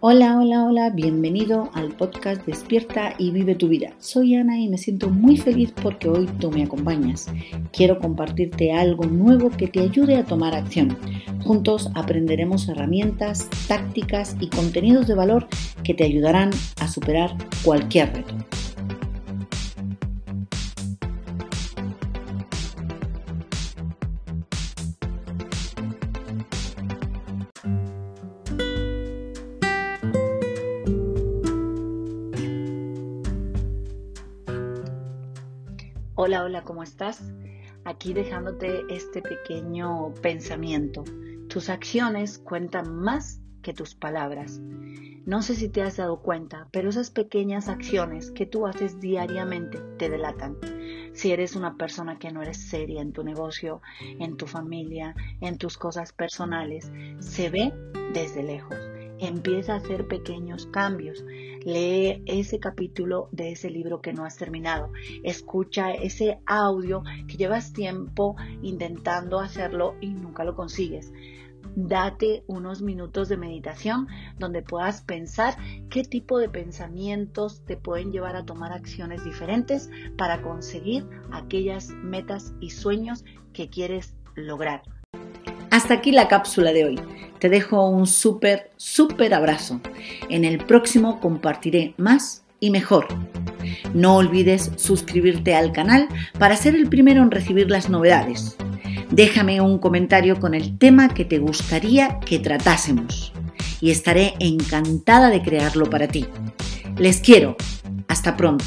Hola, hola, hola, bienvenido al podcast Despierta y vive tu vida. Soy Ana y me siento muy feliz porque hoy tú me acompañas. Quiero compartirte algo nuevo que te ayude a tomar acción. Juntos aprenderemos herramientas, tácticas y contenidos de valor que te ayudarán a superar cualquier reto. Hola, hola, ¿cómo estás? Aquí dejándote este pequeño pensamiento. Tus acciones cuentan más que tus palabras. No sé si te has dado cuenta, pero esas pequeñas acciones que tú haces diariamente te delatan. Si eres una persona que no eres seria en tu negocio, en tu familia, en tus cosas personales, se ve desde lejos empieza a hacer pequeños cambios. Lee ese capítulo de ese libro que no has terminado. Escucha ese audio que llevas tiempo intentando hacerlo y nunca lo consigues. Date unos minutos de meditación donde puedas pensar qué tipo de pensamientos te pueden llevar a tomar acciones diferentes para conseguir aquellas metas y sueños que quieres lograr. Hasta aquí la cápsula de hoy. Te dejo un súper, súper abrazo. En el próximo compartiré más y mejor. No olvides suscribirte al canal para ser el primero en recibir las novedades. Déjame un comentario con el tema que te gustaría que tratásemos y estaré encantada de crearlo para ti. Les quiero. Hasta pronto.